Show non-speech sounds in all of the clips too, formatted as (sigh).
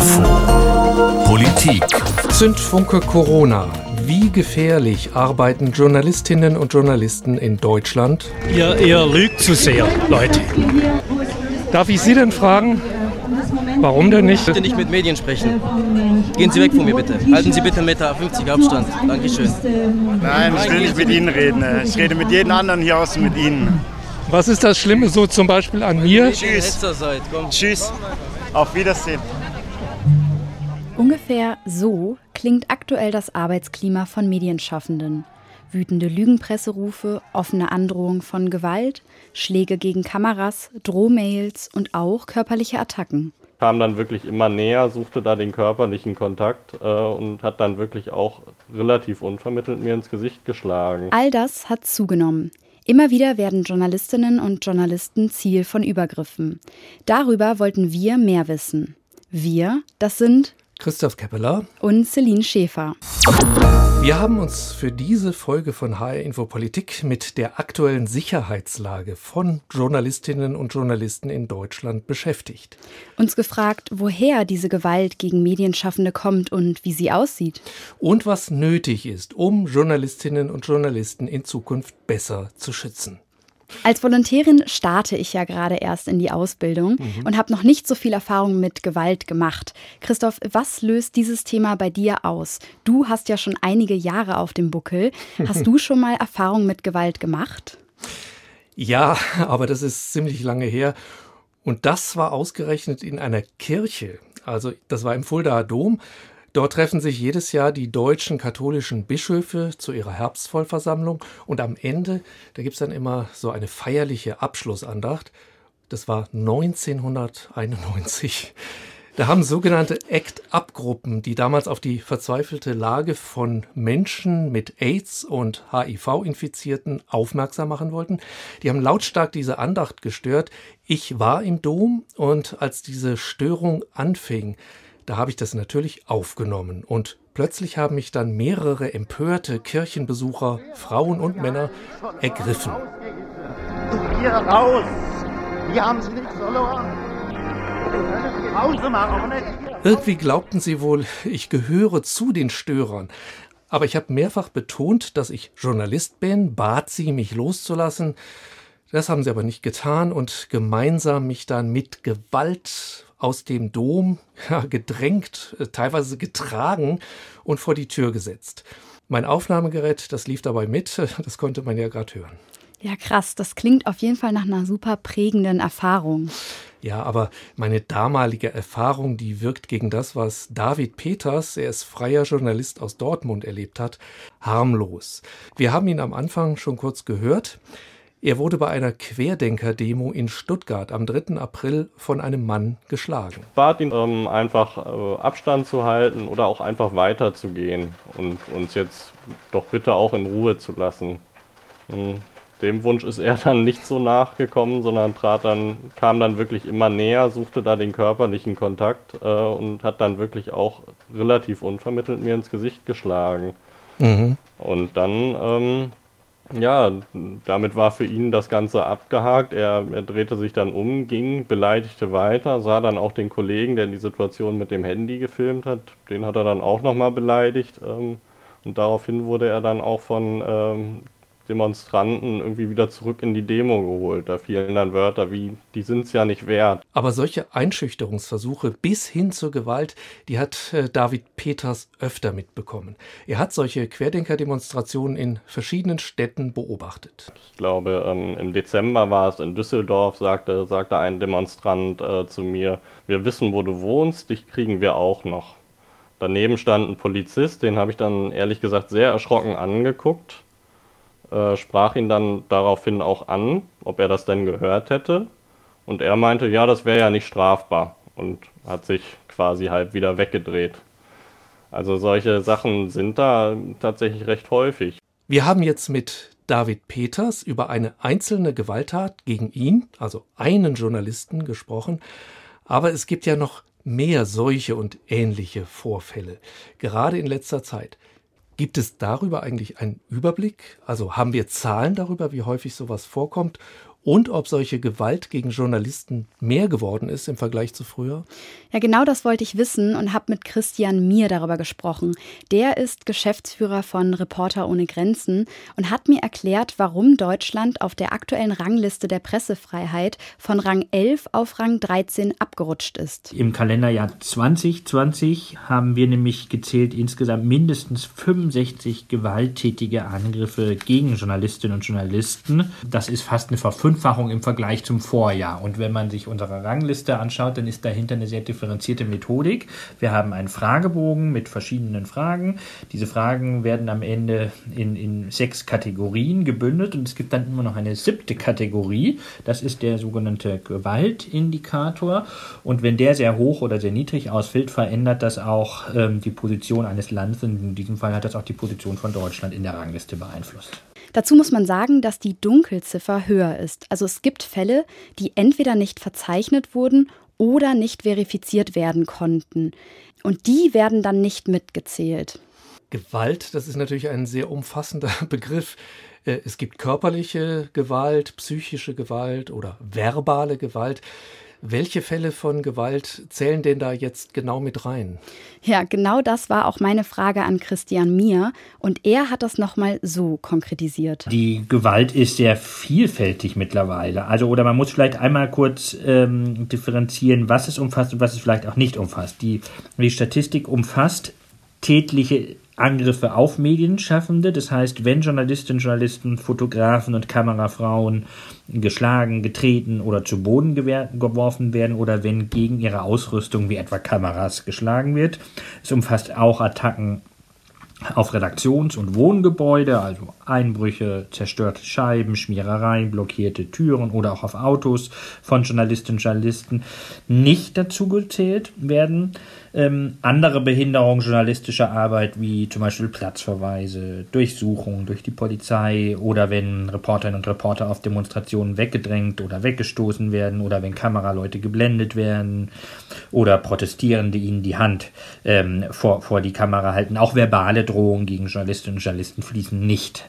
Info Politik Zündfunke Corona. Wie gefährlich arbeiten Journalistinnen und Journalisten in Deutschland? Ihr, ihr lügt zu sehr, Leute. Darf ich Sie denn fragen, warum denn nicht? Bitte nicht mit Medien sprechen. Gehen Sie weg von mir bitte. Halten Sie bitte 1,50 Meter Abstand. Dankeschön. Nein, ich will nicht mit Ihnen reden. Ich rede mit jedem anderen hier außen mit Ihnen. Was ist das Schlimme so zum Beispiel an mir? Tschüss. Seid. Komm. Tschüss. Auf Wiedersehen. Ungefähr so klingt aktuell das Arbeitsklima von Medienschaffenden. Wütende Lügenpresserufe, offene Androhung von Gewalt, Schläge gegen Kameras, Drohmails und auch körperliche Attacken. Kam dann wirklich immer näher, suchte da den körperlichen Kontakt äh, und hat dann wirklich auch relativ unvermittelt mir ins Gesicht geschlagen. All das hat zugenommen. Immer wieder werden Journalistinnen und Journalisten Ziel von Übergriffen. Darüber wollten wir mehr wissen. Wir, das sind Christoph Keppeler und Celine Schäfer. Wir haben uns für diese Folge von HR Info Politik mit der aktuellen Sicherheitslage von Journalistinnen und Journalisten in Deutschland beschäftigt. Uns gefragt, woher diese Gewalt gegen Medienschaffende kommt und wie sie aussieht. Und was nötig ist, um Journalistinnen und Journalisten in Zukunft besser zu schützen. Als Volontärin starte ich ja gerade erst in die Ausbildung mhm. und habe noch nicht so viel Erfahrung mit Gewalt gemacht. Christoph, was löst dieses Thema bei dir aus? Du hast ja schon einige Jahre auf dem Buckel. (laughs) Hast du schon mal Erfahrung mit Gewalt gemacht? Ja, aber das ist ziemlich lange her. Und das war ausgerechnet in einer Kirche. Also das war im Fuldaer Dom. Dort treffen sich jedes Jahr die deutschen katholischen Bischöfe zu ihrer Herbstvollversammlung und am Ende, da gibt es dann immer so eine feierliche Abschlussandacht. Das war 1991. Da haben sogenannte ACT-UP-Gruppen, die damals auf die verzweifelte Lage von Menschen mit AIDS und HIV-Infizierten aufmerksam machen wollten, die haben lautstark diese Andacht gestört. Ich war im Dom und als diese Störung anfing, da habe ich das natürlich aufgenommen und plötzlich haben mich dann mehrere empörte Kirchenbesucher, Frauen und Männer, ergriffen. Hier raus! Hier haben Sie nichts verloren! Pause machen, aber nicht Irgendwie glaubten sie wohl, ich gehöre zu den Störern. Aber ich habe mehrfach betont, dass ich Journalist bin, bat sie, mich loszulassen. Das haben sie aber nicht getan und gemeinsam mich dann mit Gewalt aus dem Dom (laughs) ja, gedrängt, äh, teilweise getragen und vor die Tür gesetzt. Mein Aufnahmegerät, das lief dabei mit, (laughs) das konnte man ja gerade hören. Ja, krass. Das klingt auf jeden Fall nach einer super prägenden Erfahrung. Ja, aber meine damalige Erfahrung, die wirkt gegen das, was David Peters, er ist freier Journalist aus Dortmund, erlebt hat, harmlos. Wir haben ihn am Anfang schon kurz gehört. Er wurde bei einer Querdenker-Demo in Stuttgart am 3. April von einem Mann geschlagen. Ich bat ihn, ähm, einfach äh, Abstand zu halten oder auch einfach weiterzugehen und uns jetzt doch bitte auch in Ruhe zu lassen. Und dem Wunsch ist er (laughs) dann nicht so nachgekommen, sondern trat dann, kam dann wirklich immer näher, suchte da den körperlichen Kontakt äh, und hat dann wirklich auch relativ unvermittelt mir ins Gesicht geschlagen. Mhm. Und dann ähm, ja, damit war für ihn das Ganze abgehakt. Er, er, drehte sich dann um, ging, beleidigte weiter, sah dann auch den Kollegen, der die Situation mit dem Handy gefilmt hat, den hat er dann auch nochmal beleidigt. Ähm, und daraufhin wurde er dann auch von ähm, Demonstranten irgendwie wieder zurück in die Demo geholt. Da fielen dann Wörter wie, die sind es ja nicht wert. Aber solche Einschüchterungsversuche bis hin zur Gewalt, die hat äh, David Peters öfter mitbekommen. Er hat solche Querdenker-Demonstrationen in verschiedenen Städten beobachtet. Ich glaube, ähm, im Dezember war es in Düsseldorf, sagte, sagte ein Demonstrant äh, zu mir, wir wissen, wo du wohnst, dich kriegen wir auch noch. Daneben stand ein Polizist, den habe ich dann ehrlich gesagt sehr erschrocken angeguckt äh, sprach ihn dann daraufhin auch an, ob er das denn gehört hätte. Und er meinte, ja, das wäre ja nicht strafbar und hat sich quasi halb wieder weggedreht. Also solche Sachen sind da tatsächlich recht häufig. Wir haben jetzt mit David Peters über eine einzelne Gewalttat gegen ihn, also einen Journalisten, gesprochen. Aber es gibt ja noch mehr solche und ähnliche Vorfälle, gerade in letzter Zeit. Gibt es darüber eigentlich einen Überblick? Also haben wir Zahlen darüber, wie häufig sowas vorkommt? Und ob solche Gewalt gegen Journalisten mehr geworden ist im Vergleich zu früher? Ja, genau das wollte ich wissen und habe mit Christian Mier darüber gesprochen. Der ist Geschäftsführer von Reporter ohne Grenzen und hat mir erklärt, warum Deutschland auf der aktuellen Rangliste der Pressefreiheit von Rang 11 auf Rang 13 abgerutscht ist. Im Kalenderjahr 2020 haben wir nämlich gezählt insgesamt mindestens 65 gewalttätige Angriffe gegen Journalistinnen und Journalisten. Das ist fast eine Verfünffachung im Vergleich zum Vorjahr. Und wenn man sich unsere Rangliste anschaut, dann ist dahinter eine sehr differenzierte Methodik. Wir haben einen Fragebogen mit verschiedenen Fragen. Diese Fragen werden am Ende in, in sechs Kategorien gebündelt und es gibt dann immer noch eine siebte Kategorie. Das ist der sogenannte Gewaltindikator. Und wenn der sehr hoch oder sehr niedrig ausfällt, verändert das auch ähm, die Position eines Landes. In diesem Fall hat das auch die Position von Deutschland in der Rangliste beeinflusst. Dazu muss man sagen, dass die Dunkelziffer höher ist. Also es gibt Fälle, die entweder nicht verzeichnet wurden oder nicht verifiziert werden konnten. Und die werden dann nicht mitgezählt. Gewalt, das ist natürlich ein sehr umfassender (laughs) Begriff. Äh, es gibt körperliche Gewalt, psychische Gewalt oder verbale Gewalt. Welche Fälle von Gewalt zählen denn da jetzt genau mit rein? Ja, genau das war auch meine Frage an Christian Mier und er hat das nochmal so konkretisiert. Die Gewalt ist sehr vielfältig mittlerweile. Also, oder man muss vielleicht einmal kurz ähm, differenzieren, was es umfasst und was es vielleicht auch nicht umfasst. Die, die Statistik umfasst tätliche Angriffe auf Medienschaffende. Das heißt, wenn Journalistinnen, Journalisten, Fotografen und Kamerafrauen geschlagen, getreten oder zu Boden geworfen werden oder wenn gegen ihre Ausrüstung wie etwa Kameras geschlagen wird. Es umfasst auch Attacken auf Redaktions- und Wohngebäude, also Einbrüche, zerstörte Scheiben, Schmierereien, blockierte Türen oder auch auf Autos von Journalistinnen und Journalisten nicht dazu gezählt werden. Ähm, andere Behinderungen journalistischer Arbeit, wie zum Beispiel Platzverweise, Durchsuchungen durch die Polizei oder wenn Reporterinnen und Reporter auf Demonstrationen weggedrängt oder weggestoßen werden oder wenn Kameraleute geblendet werden oder Protestierende ihnen die Hand ähm, vor, vor die Kamera halten. Auch verbale Drohungen gegen Journalistinnen und Journalisten fließen nicht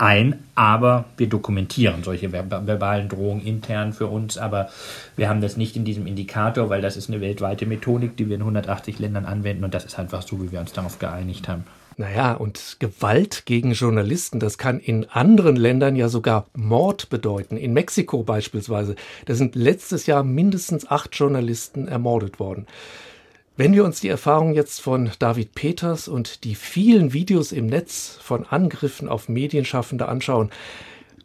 ein, aber wir dokumentieren solche verbalen Drohungen intern für uns, aber wir haben das nicht in diesem Indikator, weil das ist eine weltweite Methodik, die wir in 180 Ländern anwenden und das ist einfach so, wie wir uns darauf geeinigt haben. Naja, und Gewalt gegen Journalisten, das kann in anderen Ländern ja sogar Mord bedeuten. In Mexiko beispielsweise, da sind letztes Jahr mindestens acht Journalisten ermordet worden. Wenn wir uns die Erfahrung jetzt von David Peters und die vielen Videos im Netz von Angriffen auf Medienschaffende anschauen,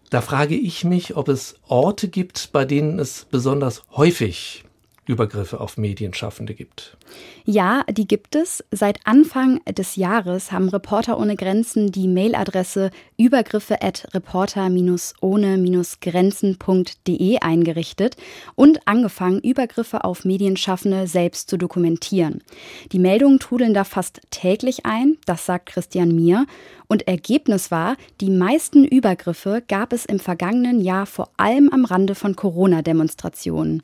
da frage ich mich, ob es Orte gibt, bei denen es besonders häufig Übergriffe auf Medienschaffende gibt. Ja, die gibt es. Seit Anfang des Jahres haben Reporter ohne Grenzen die Mailadresse übergriffe at reporter-ohne-grenzen.de eingerichtet und angefangen, Übergriffe auf Medienschaffende selbst zu dokumentieren. Die Meldungen trudeln da fast täglich ein, das sagt Christian Mier. Und Ergebnis war, die meisten Übergriffe gab es im vergangenen Jahr vor allem am Rande von Corona-Demonstrationen.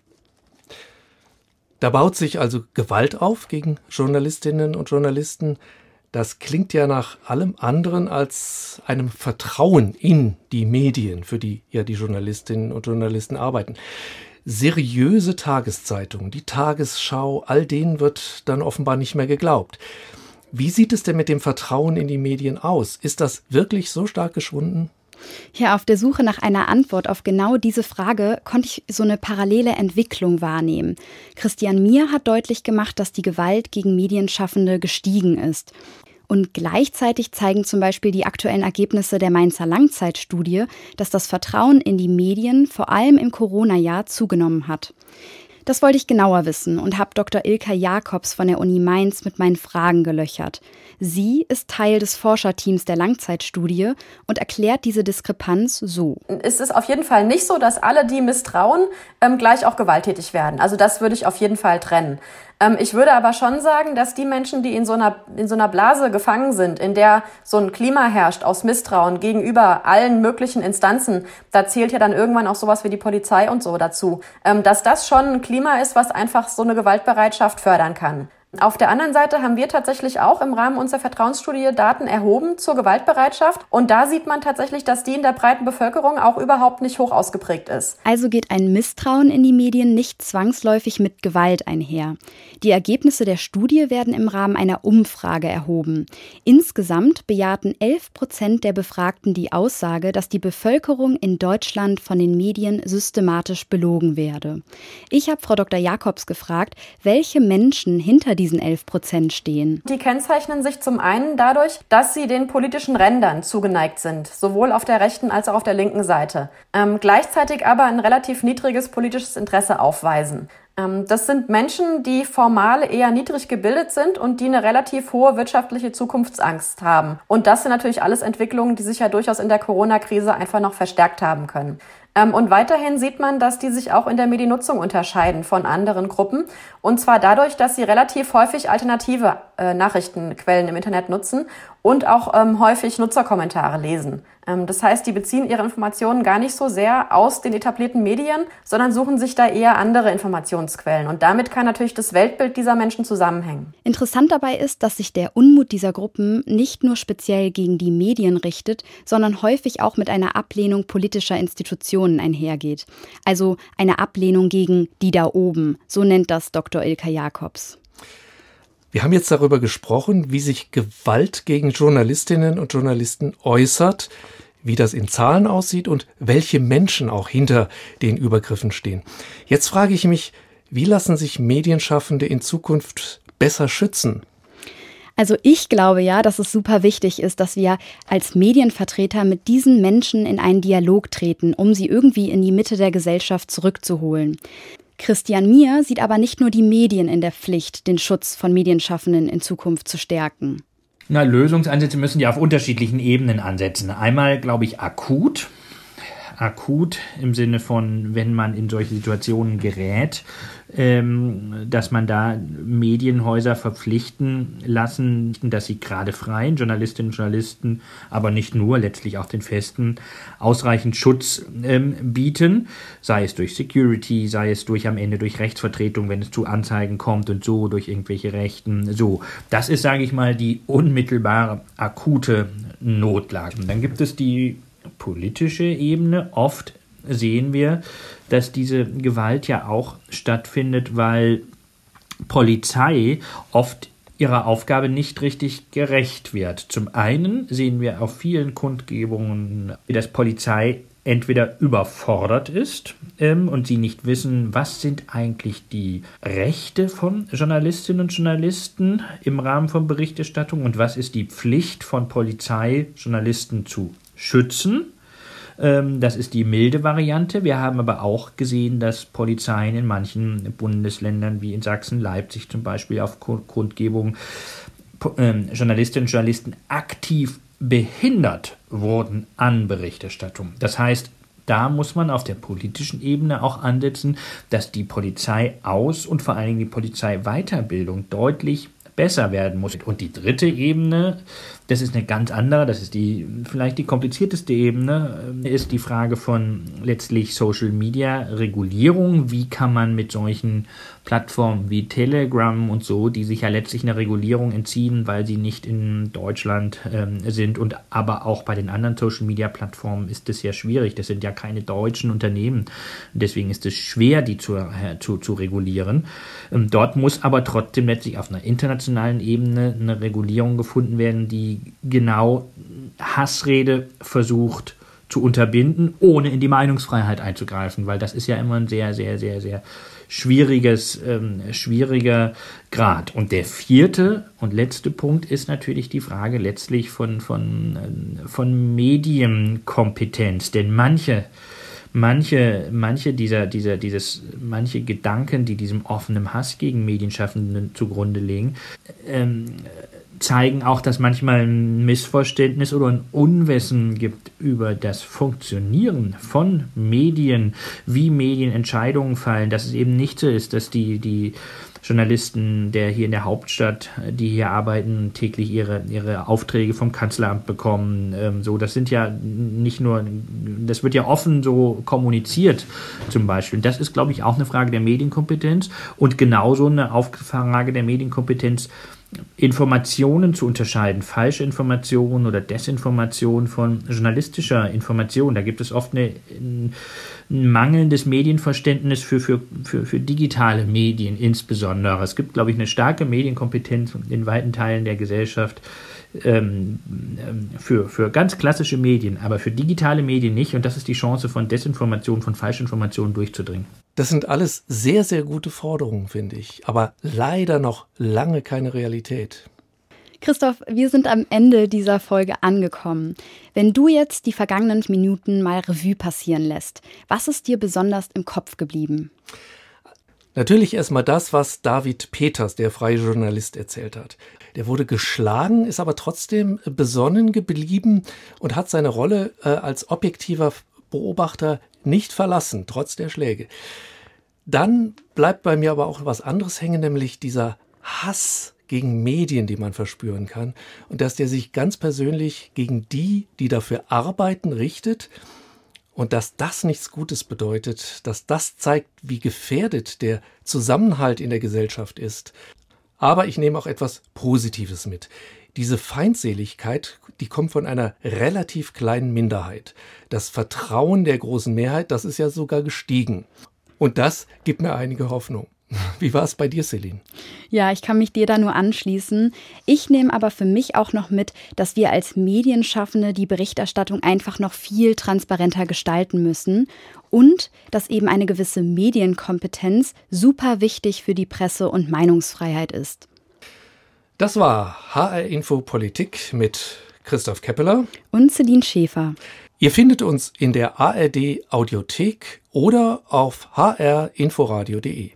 Da baut sich also Gewalt auf gegen Journalistinnen und Journalisten. Das klingt ja nach allem anderen als einem Vertrauen in die Medien, für die ja die Journalistinnen und Journalisten arbeiten. Seriöse Tageszeitungen, die Tagesschau, all denen wird dann offenbar nicht mehr geglaubt. Wie sieht es denn mit dem Vertrauen in die Medien aus? Ist das wirklich so stark geschwunden? Ja, auf der Suche nach einer Antwort auf genau diese Frage konnte ich so eine parallele Entwicklung wahrnehmen. Christian Mier hat deutlich gemacht, dass die Gewalt gegen Medienschaffende gestiegen ist. Und gleichzeitig zeigen zum Beispiel die aktuellen Ergebnisse der Mainzer Langzeitstudie, dass das Vertrauen in die Medien vor allem im Corona-Jahr zugenommen hat. Das wollte ich genauer wissen und habe Dr. Ilka Jakobs von der Uni Mainz mit meinen Fragen gelöchert. Sie ist Teil des Forscherteams der Langzeitstudie und erklärt diese Diskrepanz so. Es ist auf jeden Fall nicht so, dass alle, die misstrauen, ähm, gleich auch gewalttätig werden. Also das würde ich auf jeden Fall trennen. Ähm, ich würde aber schon sagen, dass die Menschen, die in so, einer, in so einer Blase gefangen sind, in der so ein Klima herrscht aus Misstrauen gegenüber allen möglichen Instanzen, da zählt ja dann irgendwann auch sowas wie die Polizei und so dazu, ähm, dass das schon ein Klima ist, was einfach so eine Gewaltbereitschaft fördern kann. Auf der anderen Seite haben wir tatsächlich auch im Rahmen unserer Vertrauensstudie Daten erhoben zur Gewaltbereitschaft. Und da sieht man tatsächlich, dass die in der breiten Bevölkerung auch überhaupt nicht hoch ausgeprägt ist. Also geht ein Misstrauen in die Medien nicht zwangsläufig mit Gewalt einher. Die Ergebnisse der Studie werden im Rahmen einer Umfrage erhoben. Insgesamt bejahten 11 Prozent der Befragten die Aussage, dass die Bevölkerung in Deutschland von den Medien systematisch belogen werde. Ich habe Frau Dr. Jakobs gefragt, welche Menschen hinter diesen 11 Prozent stehen. Die kennzeichnen sich zum einen dadurch, dass sie den politischen Rändern zugeneigt sind, sowohl auf der rechten als auch auf der linken Seite. Ähm, gleichzeitig aber ein relativ niedriges politisches Interesse aufweisen. Ähm, das sind Menschen, die formal eher niedrig gebildet sind und die eine relativ hohe wirtschaftliche Zukunftsangst haben. Und das sind natürlich alles Entwicklungen, die sich ja durchaus in der Corona-Krise einfach noch verstärkt haben können. Ähm, und weiterhin sieht man, dass die sich auch in der Mediennutzung unterscheiden von anderen Gruppen. Und zwar dadurch, dass sie relativ häufig alternative äh, Nachrichtenquellen im Internet nutzen und auch ähm, häufig Nutzerkommentare lesen. Ähm, das heißt, die beziehen ihre Informationen gar nicht so sehr aus den etablierten Medien, sondern suchen sich da eher andere Informationsquellen. Und damit kann natürlich das Weltbild dieser Menschen zusammenhängen. Interessant dabei ist, dass sich der Unmut dieser Gruppen nicht nur speziell gegen die Medien richtet, sondern häufig auch mit einer Ablehnung politischer Institutionen einhergeht. Also eine Ablehnung gegen die da oben, so nennt das Dr. Ilka Jakobs. Wir haben jetzt darüber gesprochen, wie sich Gewalt gegen Journalistinnen und Journalisten äußert, wie das in Zahlen aussieht und welche Menschen auch hinter den Übergriffen stehen. Jetzt frage ich mich, wie lassen sich Medienschaffende in Zukunft besser schützen? Also ich glaube ja, dass es super wichtig ist, dass wir als Medienvertreter mit diesen Menschen in einen Dialog treten, um sie irgendwie in die Mitte der Gesellschaft zurückzuholen. Christian Mier sieht aber nicht nur die Medien in der Pflicht, den Schutz von Medienschaffenden in Zukunft zu stärken. Na, Lösungsansätze müssen ja auf unterschiedlichen Ebenen ansetzen. Einmal, glaube ich, akut akut im Sinne von, wenn man in solche Situationen gerät, ähm, dass man da Medienhäuser verpflichten lassen, dass sie gerade freien Journalistinnen und Journalisten, aber nicht nur, letztlich auch den Festen, ausreichend Schutz ähm, bieten, sei es durch Security, sei es durch am Ende durch Rechtsvertretung, wenn es zu Anzeigen kommt und so, durch irgendwelche Rechten. So, das ist, sage ich mal, die unmittelbare akute Notlage. Dann gibt es die politische Ebene. Oft sehen wir, dass diese Gewalt ja auch stattfindet, weil Polizei oft ihrer Aufgabe nicht richtig gerecht wird. Zum einen sehen wir auf vielen Kundgebungen, wie das Polizei entweder überfordert ist ähm, und sie nicht wissen, was sind eigentlich die Rechte von Journalistinnen und Journalisten im Rahmen von Berichterstattung und was ist die Pflicht von Polizei, Journalisten zu schützen. Ähm, das ist die milde Variante. Wir haben aber auch gesehen, dass Polizeien in manchen Bundesländern wie in Sachsen, Leipzig zum Beispiel auf Kundgebungen ähm, Journalistinnen und Journalisten aktiv behindert wurden an Berichterstattung. Das heißt, da muss man auf der politischen Ebene auch ansetzen, dass die Polizei aus und vor allen Dingen die Polizeiweiterbildung deutlich besser werden muss. Und die dritte Ebene, das ist eine ganz andere, das ist die vielleicht die komplizierteste Ebene, äh, ist die Frage von letztlich Social Media Regulierung. Wie kann man mit solchen Plattformen wie Telegram und so, die sich ja letztlich einer Regulierung entziehen, weil sie nicht in Deutschland ähm, sind und aber auch bei den anderen Social Media Plattformen ist es ja schwierig. Das sind ja keine deutschen Unternehmen. Deswegen ist es schwer, die zu, äh, zu, zu regulieren. Ähm, dort muss aber trotzdem letztlich auf einer internationalen Ebene eine Regulierung gefunden werden, die genau Hassrede versucht zu unterbinden, ohne in die Meinungsfreiheit einzugreifen, weil das ist ja immer ein sehr, sehr, sehr, sehr schwieriges, ähm, schwieriger Grad. Und der vierte und letzte Punkt ist natürlich die Frage letztlich von, von, äh, von Medienkompetenz, denn manche manche, manche dieser, dieser, dieses, manche Gedanken, die diesem offenen Hass gegen Medienschaffenden zugrunde liegen, ähm, zeigen auch, dass manchmal ein Missverständnis oder ein Unwissen gibt über das Funktionieren von Medien, wie Medienentscheidungen fallen, dass es eben nicht so ist, dass die, die Journalisten der hier in der Hauptstadt, die hier arbeiten, täglich ihre, ihre Aufträge vom Kanzleramt bekommen. Ähm, so, das sind ja nicht nur, das wird ja offen so kommuniziert zum Beispiel. Das ist, glaube ich, auch eine Frage der Medienkompetenz und genauso eine Frage der Medienkompetenz, Informationen zu unterscheiden, falsche Informationen oder Desinformation von journalistischer Information. Da gibt es oft eine, ein, mangelndes Medienverständnis für, für, für, für digitale Medien insbesondere. Es gibt, glaube ich, eine starke Medienkompetenz in weiten Teilen der Gesellschaft ähm, für, für ganz klassische Medien, aber für digitale Medien nicht. Und das ist die Chance von Desinformation, von Falschinformationen durchzudringen. Das sind alles sehr, sehr gute Forderungen, finde ich, aber leider noch lange keine Realität. Christoph, wir sind am Ende dieser Folge angekommen. Wenn du jetzt die vergangenen Minuten mal Revue passieren lässt, was ist dir besonders im Kopf geblieben? Natürlich erstmal das, was David Peters, der freie Journalist, erzählt hat. Der wurde geschlagen, ist aber trotzdem besonnen geblieben und hat seine Rolle äh, als objektiver Beobachter nicht verlassen, trotz der Schläge. Dann bleibt bei mir aber auch was anderes hängen, nämlich dieser Hass gegen Medien, die man verspüren kann, und dass der sich ganz persönlich gegen die, die dafür arbeiten, richtet und dass das nichts Gutes bedeutet, dass das zeigt, wie gefährdet der Zusammenhalt in der Gesellschaft ist. Aber ich nehme auch etwas Positives mit. Diese Feindseligkeit, die kommt von einer relativ kleinen Minderheit. Das Vertrauen der großen Mehrheit, das ist ja sogar gestiegen. Und das gibt mir einige Hoffnung. Wie war es bei dir, Celine? Ja, ich kann mich dir da nur anschließen. Ich nehme aber für mich auch noch mit, dass wir als Medienschaffende die Berichterstattung einfach noch viel transparenter gestalten müssen und dass eben eine gewisse Medienkompetenz super wichtig für die Presse- und Meinungsfreiheit ist. Das war HR Info Politik mit Christoph Keppeler und Celine Schäfer. Ihr findet uns in der ARD Audiothek oder auf hrinforadio.de.